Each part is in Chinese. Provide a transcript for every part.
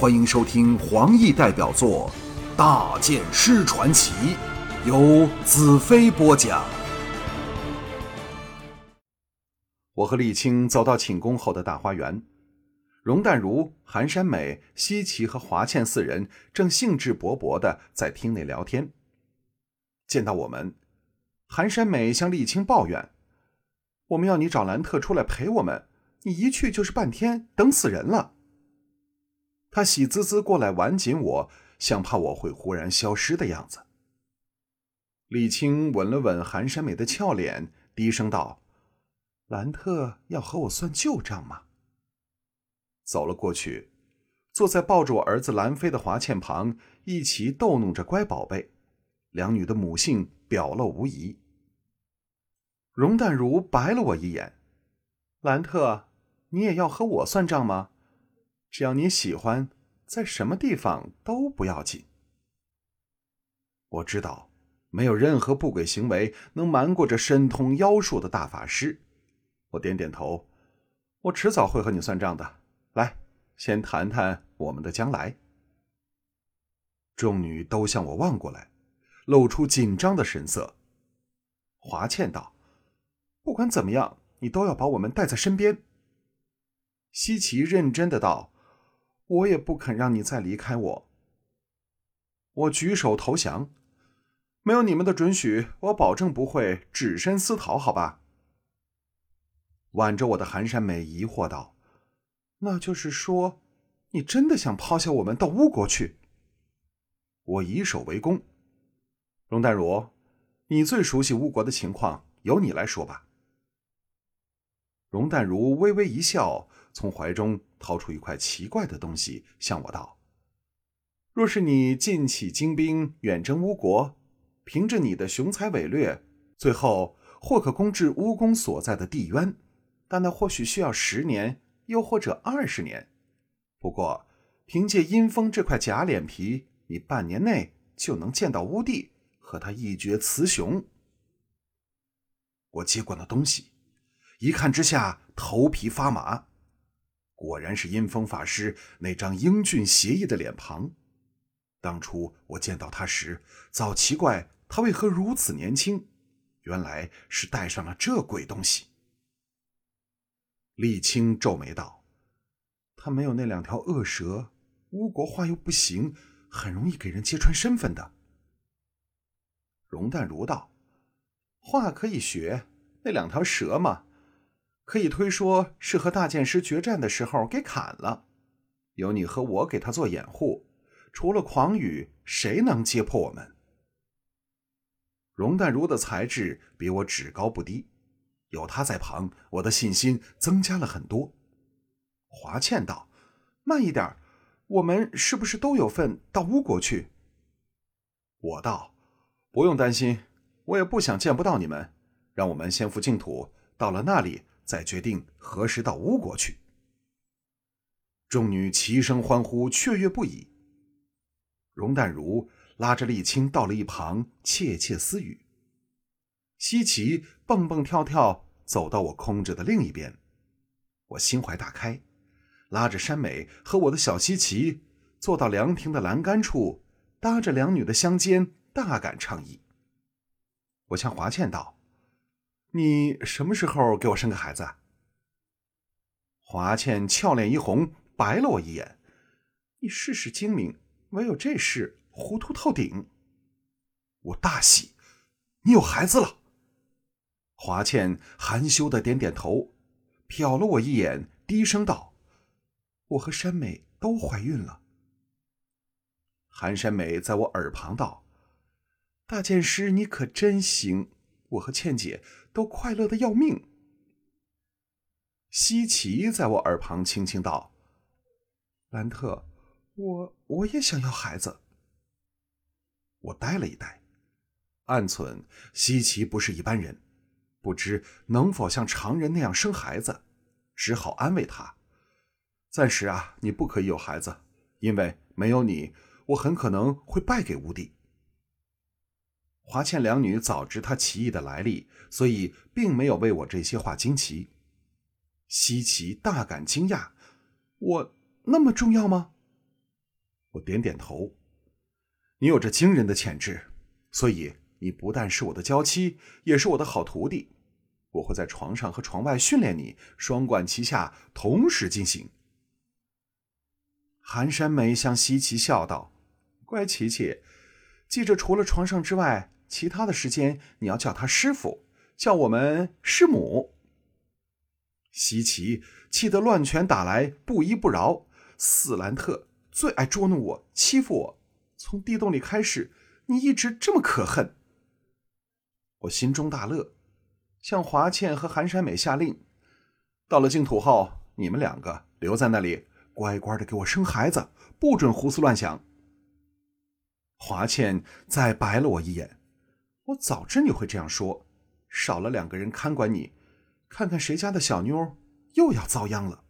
欢迎收听黄奕代表作《大剑师传奇》，由子飞播讲。我和沥青走到寝宫后的大花园，容淡如、韩山美、西岐和华倩四人正兴致勃勃的在厅内聊天。见到我们，韩山美向沥青抱怨：“我们要你找兰特出来陪我们，你一去就是半天，等死人了。”他喜滋滋过来挽紧我，像怕我会忽然消失的样子。李青吻了吻韩山美的俏脸，低声道：“兰特要和我算旧账吗？”走了过去，坐在抱着我儿子兰飞的华倩旁，一起逗弄着乖宝贝。两女的母性表露无遗。容淡如白了我一眼：“兰特，你也要和我算账吗？”只要你喜欢，在什么地方都不要紧。我知道，没有任何不轨行为能瞒过这深通妖术的大法师。我点点头，我迟早会和你算账的。来，先谈谈我们的将来。众女都向我望过来，露出紧张的神色。华倩道：“不管怎么样，你都要把我们带在身边。”西岐认真的道。我也不肯让你再离开我。我举手投降，没有你们的准许，我保证不会只身私逃，好吧？挽着我的寒山美疑惑道：“那就是说，你真的想抛下我们到巫国去？”我以守为攻。容淡如，你最熟悉巫国的情况，由你来说吧。容淡如微微一笑，从怀中。掏出一块奇怪的东西，向我道：“若是你尽起精兵远征巫国，凭着你的雄才伟略，最后或可攻至巫公所在的地渊，但那或许需要十年，又或者二十年。不过，凭借阴风这块假脸皮，你半年内就能见到巫帝，和他一决雌雄。”我接过那东西，一看之下，头皮发麻。果然是阴风法师那张英俊邪异的脸庞。当初我见到他时，早奇怪他为何如此年轻，原来是带上了这鬼东西。沥青皱眉道：“他没有那两条恶蛇，巫国话又不行，很容易给人揭穿身份的。”容淡如道：“话可以学，那两条蛇嘛。”可以推说是和大剑师决战的时候给砍了，有你和我给他做掩护，除了狂羽，谁能揭破我们？容淡如的才智比我只高不低，有他在旁，我的信心增加了很多。华倩道：“慢一点，我们是不是都有份到巫国去？”我道：“不用担心，我也不想见不到你们，让我们先赴净土，到了那里。”再决定何时到吴国去。众女齐声欢呼，雀跃不已。容淡如拉着丽青到了一旁，窃窃私语。西岐蹦蹦跳跳走到我空着的另一边，我心怀大开，拉着山美和我的小西岐坐到凉亭的栏杆处，搭着两女的香肩，大感畅意。我向华倩道。你什么时候给我生个孩子？华倩俏脸一红，白了我一眼。你事事精明，唯有这事糊涂透顶。我大喜，你有孩子了。华倩含羞的点点头，瞟了我一眼，低声道：“我和山美都怀孕了。”韩山美在我耳旁道：“大剑师，你可真行。”我和倩姐都快乐的要命。西岐在我耳旁轻轻道：“兰特，我我也想要孩子。”我呆了一呆，暗忖西岐不是一般人，不知能否像常人那样生孩子，只好安慰他：“暂时啊，你不可以有孩子，因为没有你，我很可能会败给吴帝。”华倩两女早知他奇异的来历，所以并没有为我这些话惊奇。西岐大感惊讶：“我那么重要吗？”我点点头。你有着惊人的潜质，所以你不但是我的娇妻，也是我的好徒弟。我会在床上和床外训练你，双管齐下，同时进行。寒山梅向西岐笑道：“乖琪琪，记着除了床上之外，其他的时间你要叫他师傅，叫我们师母。”西岐气得乱拳打来，不依不饶。斯兰特最爱捉弄我，欺负我。从地洞里开始，你一直这么可恨。我心中大乐。向华倩和韩山美下令，到了净土后，你们两个留在那里，乖乖的给我生孩子，不准胡思乱想。华倩再白了我一眼，我早知你会这样说，少了两个人看管你，看看谁家的小妞又要遭殃了。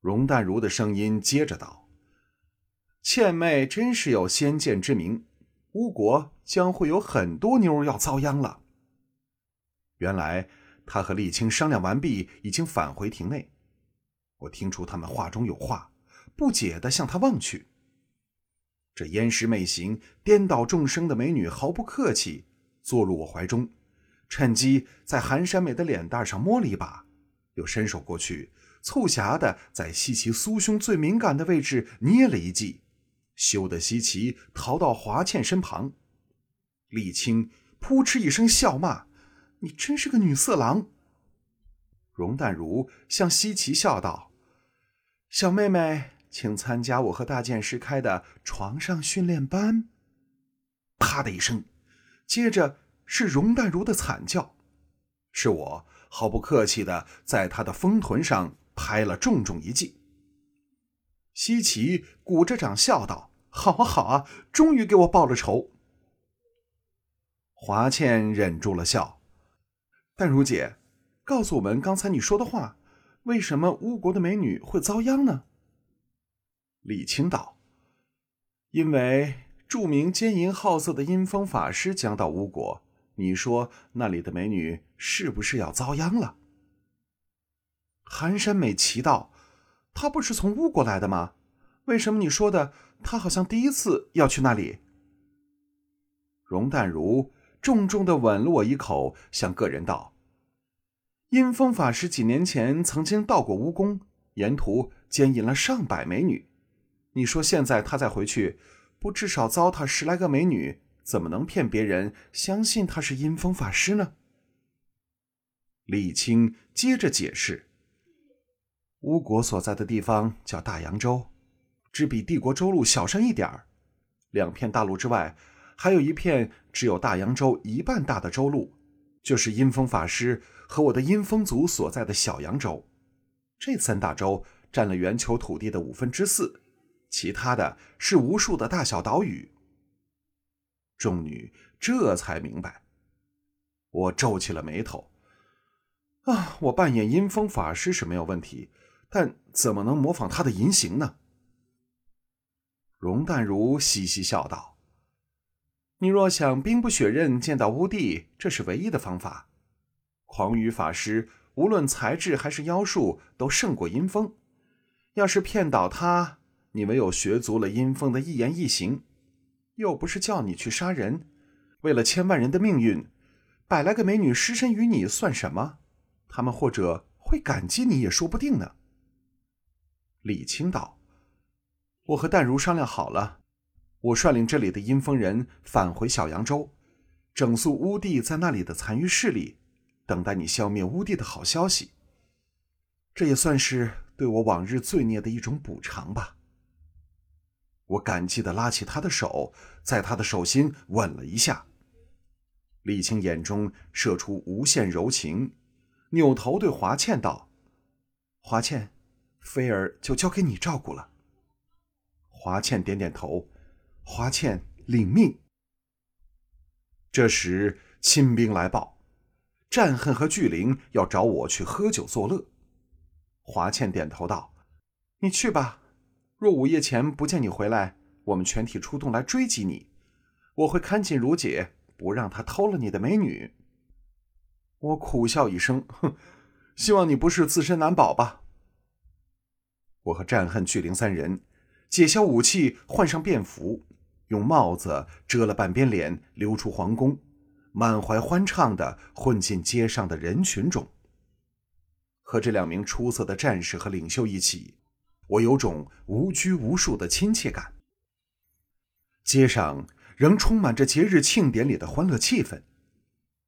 容淡如的声音接着道：“倩妹真是有先见之明，吴国将会有很多妞要遭殃了。”原来他和沥青商量完毕，已经返回庭内。我听出他们话中有话，不解的向他望去。这烟石媚行、颠倒众生的美女毫不客气，坐入我怀中，趁机在寒山美的脸蛋上摸了一把，又伸手过去，促狭的在西岐酥胸最敏感的位置捏了一记，羞得西岐逃到华倩身旁。丽青扑哧一声笑骂。你真是个女色狼。容淡如向西岐笑道：“小妹妹，请参加我和大剑师开的床上训练班。”啪的一声，接着是容淡如的惨叫，是我毫不客气的在她的丰臀上拍了重重一记。西岐鼓着掌笑道：“好啊，好啊，终于给我报了仇。”华倩忍住了笑。淡如姐，告诉我们刚才你说的话，为什么巫国的美女会遭殃呢？李清道：“因为著名奸淫好色的阴风法师将到巫国，你说那里的美女是不是要遭殃了？”寒山美奇道：“他不是从巫国来的吗？为什么你说的他好像第一次要去那里？”容淡如重重的吻了我一口，向个人道。阴风法师几年前曾经到过巫宫，沿途奸淫了上百美女。你说现在他再回去，不至少糟蹋十来个美女，怎么能骗别人相信他是阴风法师呢？李青接着解释：巫国所在的地方叫大洋洲，只比帝国州路小上一点儿。两片大陆之外，还有一片只有大洋洲一半大的州路，就是阴风法师。和我的阴风族所在的小洋洲，这三大洲占了圆球土地的五分之四，其他的是无数的大小岛屿。众女这才明白。我皱起了眉头。啊，我扮演阴风法师是没有问题，但怎么能模仿他的淫行呢？容淡如嘻嘻笑道：“你若想兵不血刃见到乌帝，这是唯一的方法。”狂雨法师无论才智还是妖术都胜过阴风，要是骗倒他，你唯有学足了阴风的一言一行。又不是叫你去杀人，为了千万人的命运，百来个美女失身于你算什么？他们或者会感激你也说不定呢。李清道：“我和淡如商量好了，我率领这里的阴风人返回小扬州，整肃乌帝在那里的残余势力。”等待你消灭乌帝的好消息，这也算是对我往日罪孽的一种补偿吧。我感激的拉起他的手，在他的手心吻了一下。李青眼中射出无限柔情，扭头对华倩道：“华倩，菲儿就交给你照顾了。”华倩点点头，华倩领命。这时亲兵来报。战恨和巨灵要找我去喝酒作乐，华倩点头道：“你去吧。若午夜前不见你回来，我们全体出动来追击你。我会看紧如姐，不让她偷了你的美女。”我苦笑一声，哼，希望你不是自身难保吧。我和战恨、巨灵三人解下武器，换上便服，用帽子遮了半边脸，溜出皇宫，满怀欢畅地混进街上的人群中。和这两名出色的战士和领袖一起，我有种无拘无束的亲切感。街上仍充满着节日庆典里的欢乐气氛，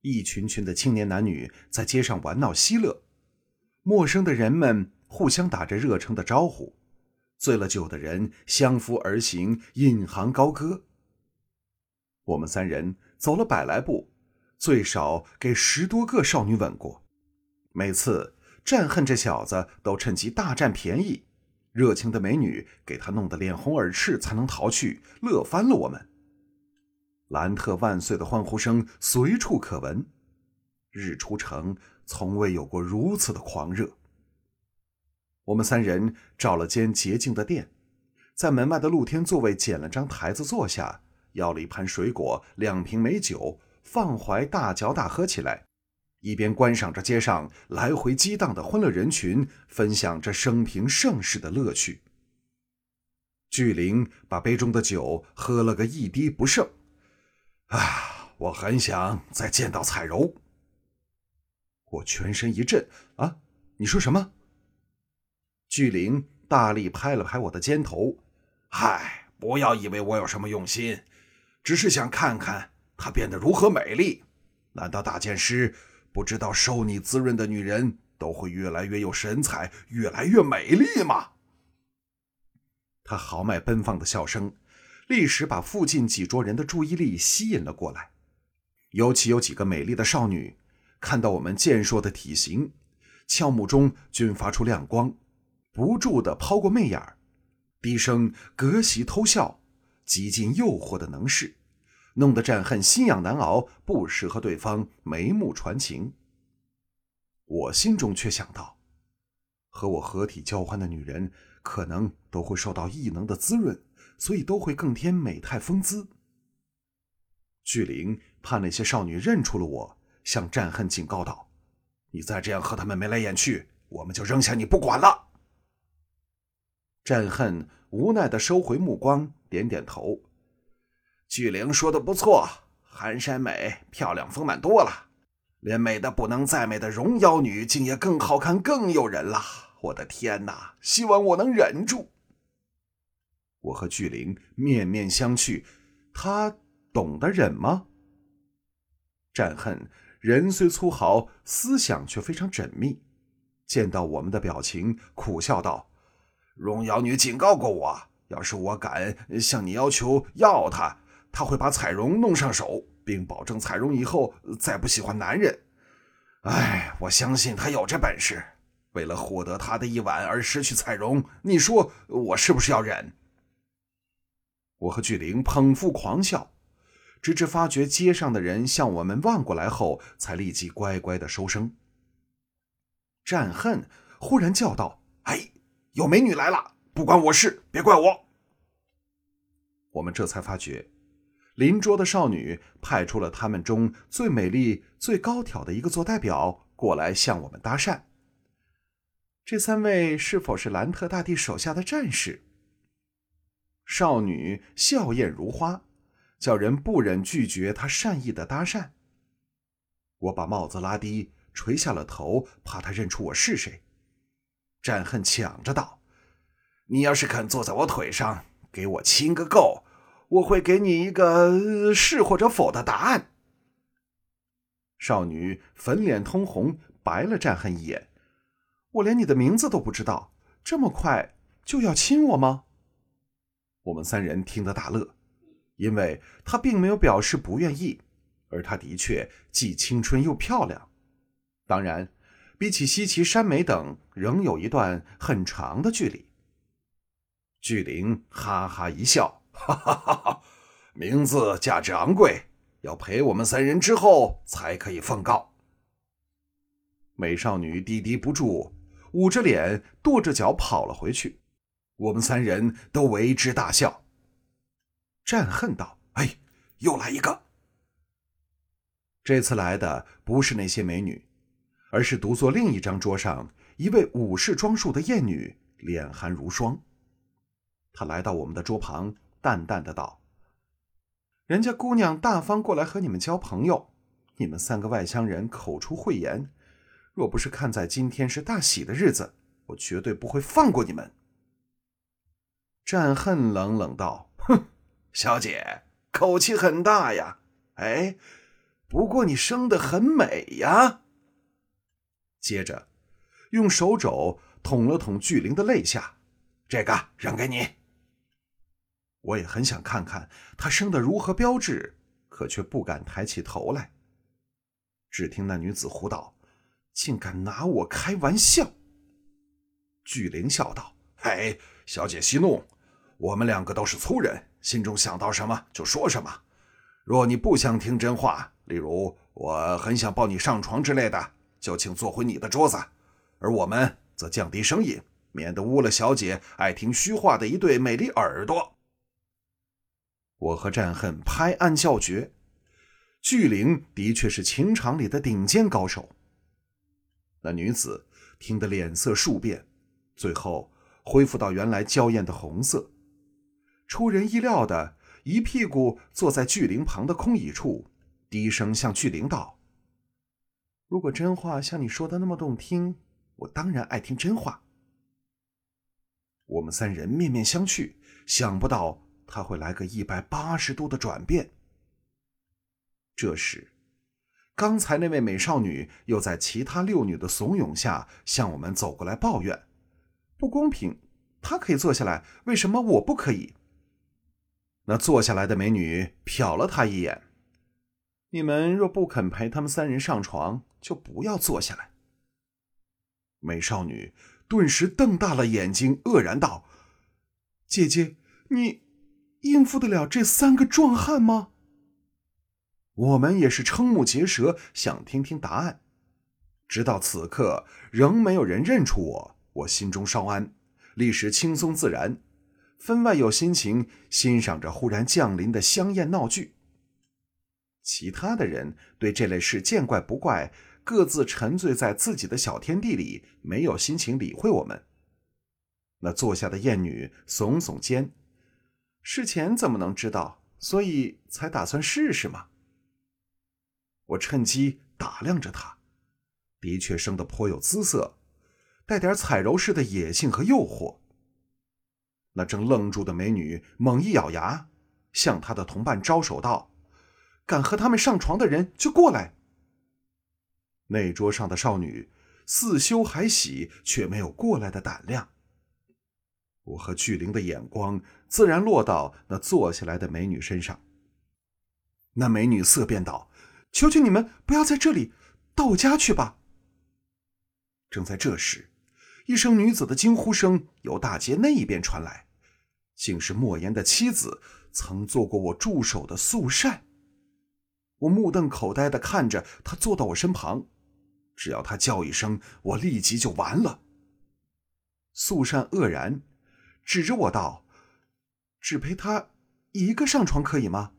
一群群的青年男女在街上玩闹嬉乐，陌生的人们互相打着热诚的招呼，醉了酒的人相扶而行，引吭高歌。我们三人走了百来步，最少给十多个少女吻过，每次战恨这小子都趁机大占便宜。热情的美女给他弄得脸红耳赤，才能逃去，乐翻了我们。兰特万岁的欢呼声随处可闻，日出城从未有过如此的狂热。我们三人找了间洁净的店，在门外的露天座位捡了张台子坐下，要了一盘水果，两瓶美酒，放怀大嚼大喝起来。一边观赏着街上来回激荡的欢乐人群，分享着生平盛世的乐趣。巨灵把杯中的酒喝了个一滴不剩。啊，我很想再见到彩柔。我全身一震。啊，你说什么？巨灵大力拍了拍我的肩头。嗨，不要以为我有什么用心，只是想看看她变得如何美丽。难道大剑师？不知道受你滋润的女人都会越来越有神采，越来越美丽吗？他豪迈奔放的笑声，立时把附近几桌人的注意力吸引了过来。尤其有几个美丽的少女，看到我们健硕的体型，俏目中均发出亮光，不住的抛过媚眼儿，低声隔席偷笑，极尽诱惑的能事。弄得战恨心痒难熬，不时和对方眉目传情。我心中却想到，和我合体交欢的女人，可能都会受到异能的滋润，所以都会更添美态风姿。巨灵怕那些少女认出了我，向战恨警告道：“你再这样和他们眉来眼去，我们就扔下你不管了。”战恨无奈的收回目光，点点头。巨灵说的不错，寒山美漂亮丰满多了，连美的不能再美的荣妖女，竟也更好看更诱人了。我的天哪！希望我能忍住。我和巨灵面面相觑，他懂得忍吗？战恨人虽粗豪，思想却非常缜密。见到我们的表情，苦笑道：“荣妖女警告过我，要是我敢向你要求要她。”他会把彩荣弄上手，并保证彩荣以后再不喜欢男人。哎，我相信他有这本事。为了获得他的一吻而失去彩荣，你说我是不是要忍？我和巨灵捧腹狂笑，直至发觉街上的人向我们望过来后，才立即乖乖的收声。战恨忽然叫道：“哎，有美女来了！不关我事，别怪我。”我们这才发觉。邻桌的少女派出了她们中最美丽、最高挑的一个做代表过来向我们搭讪。这三位是否是兰特大帝手下的战士？少女笑靥如花，叫人不忍拒绝她善意的搭讪。我把帽子拉低，垂下了头，怕她认出我是谁。战恨抢着道：“你要是肯坐在我腿上，给我亲个够。”我会给你一个是或者否的答案。少女粉脸通红，白了战恨一眼。我连你的名字都不知道，这么快就要亲我吗？我们三人听得大乐，因为她并没有表示不愿意，而她的确既青春又漂亮。当然，比起西岐山美等，仍有一段很长的距离。巨灵哈哈一笑。哈哈哈！哈名字价值昂贵，要陪我们三人之后才可以奉告。美少女低低不住，捂着脸，跺着脚跑了回去。我们三人都为之大笑。战恨道：“哎，又来一个！这次来的不是那些美女，而是独坐另一张桌上一位武士装束的艳女，脸含如霜。”她来到我们的桌旁，淡淡的道：“人家姑娘大方过来和你们交朋友，你们三个外乡人口出秽言，若不是看在今天是大喜的日子，我绝对不会放过你们。”战恨冷冷道：“哼，小姐口气很大呀。哎，不过你生得很美呀。”接着，用手肘捅了捅巨灵的肋下，这个扔给你。我也很想看看他生得如何标致，可却不敢抬起头来。只听那女子呼道：“竟敢拿我开玩笑！”巨灵笑道：“嘿，小姐息怒。”我们两个都是粗人，心中想到什么就说什么。若你不想听真话，例如我很想抱你上床之类的，就请坐回你的桌子，而我们则降低声音，免得污了小姐爱听虚话的一对美丽耳朵。我和战恨拍案叫绝，巨灵的确是情场里的顶尖高手。那女子听得脸色数变，最后恢复到原来娇艳的红色。出人意料的，一屁股坐在巨灵旁的空椅处，低声向巨灵道：“如果真话像你说的那么动听，我当然爱听真话。”我们三人面面相觑，想不到他会来个一百八十度的转变。这时，刚才那位美少女又在其他六女的怂恿下向我们走过来抱怨：“不公平，她可以坐下来，为什么我不可以？”那坐下来的美女瞟了他一眼：“你们若不肯陪他们三人上床，就不要坐下来。”美少女顿时瞪大了眼睛，愕然道：“姐姐，你应付得了这三个壮汉吗？”我们也是瞠目结舌，想听听答案。直到此刻，仍没有人认出我，我心中稍安，立时轻松自然。分外有心情欣赏着忽然降临的香艳闹剧。其他的人对这类事见怪不怪，各自沉醉在自己的小天地里，没有心情理会我们。那坐下的艳女耸耸肩，事前怎么能知道？所以才打算试试嘛。我趁机打量着她，的确生得颇有姿色，带点彩柔式的野性和诱惑。那正愣住的美女猛一咬牙，向她的同伴招手道：“敢和他们上床的人就过来。”那桌上的少女似羞还喜，却没有过来的胆量。我和巨灵的眼光自然落到那坐下来的美女身上。那美女色变道：“求求你们不要在这里，到我家去吧。”正在这时。一声女子的惊呼声由大街那一边传来，竟是莫言的妻子，曾做过我助手的素善。我目瞪口呆的看着她坐到我身旁，只要她叫一声，我立即就完了。素善愕然，指着我道：“只陪他一个上床可以吗？”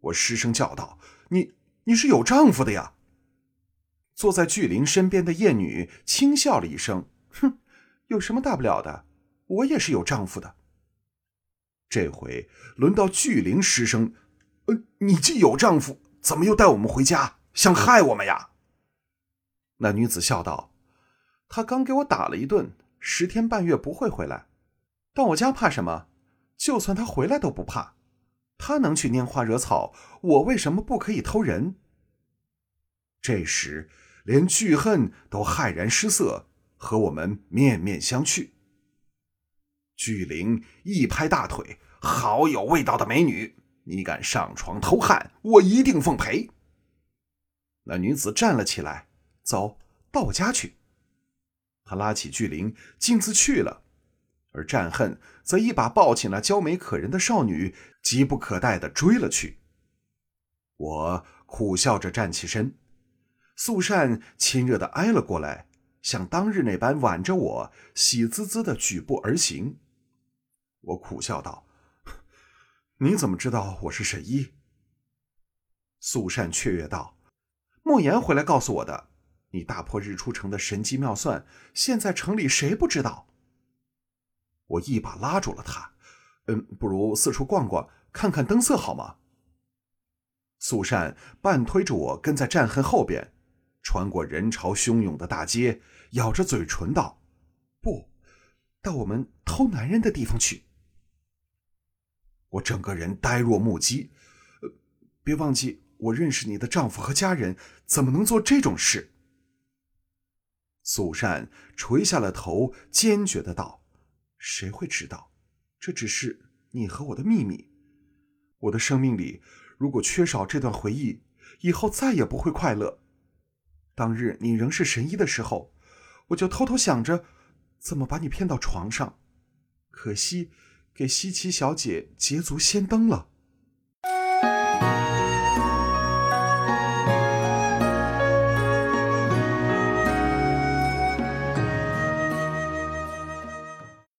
我失声叫道：“你你是有丈夫的呀！”坐在巨灵身边的艳女轻笑了一声：“哼，有什么大不了的？我也是有丈夫的。”这回轮到巨灵失声：“呃，你既有丈夫，怎么又带我们回家，想害我们呀？”那女子笑道：“他刚给我打了一顿，十天半月不会回来。到我家怕什么？就算他回来都不怕。他能去拈花惹草，我为什么不可以偷人？”这时。连巨恨都骇然失色，和我们面面相觑。巨灵一拍大腿：“好有味道的美女，你敢上床偷汉，我一定奉陪。”那女子站了起来：“走到我家去。”他拉起巨灵，径自去了。而战恨则一把抱起那娇美可人的少女，急不可待地追了去。我苦笑着站起身。素善亲热地挨了过来，像当日那般挽着我，喜滋滋的举步而行。我苦笑道：“你怎么知道我是神医？”素善雀跃道：“莫言回来告诉我的，你大破日出城的神机妙算，现在城里谁不知道？”我一把拉住了他，嗯，不如四处逛逛，看看灯色好吗？苏善半推着我跟在战痕后边，穿过人潮汹涌的大街，咬着嘴唇道：“不，到我们偷男人的地方去。”我整个人呆若木鸡，呃，别忘记我认识你的丈夫和家人，怎么能做这种事？苏善垂下了头，坚决的道：“谁会知道？这只是你和我的秘密。我的生命里，如果缺少这段回忆，以后再也不会快乐。当日你仍是神医的时候，我就偷偷想着怎么把你骗到床上，可惜给西岐小姐捷足先登了。”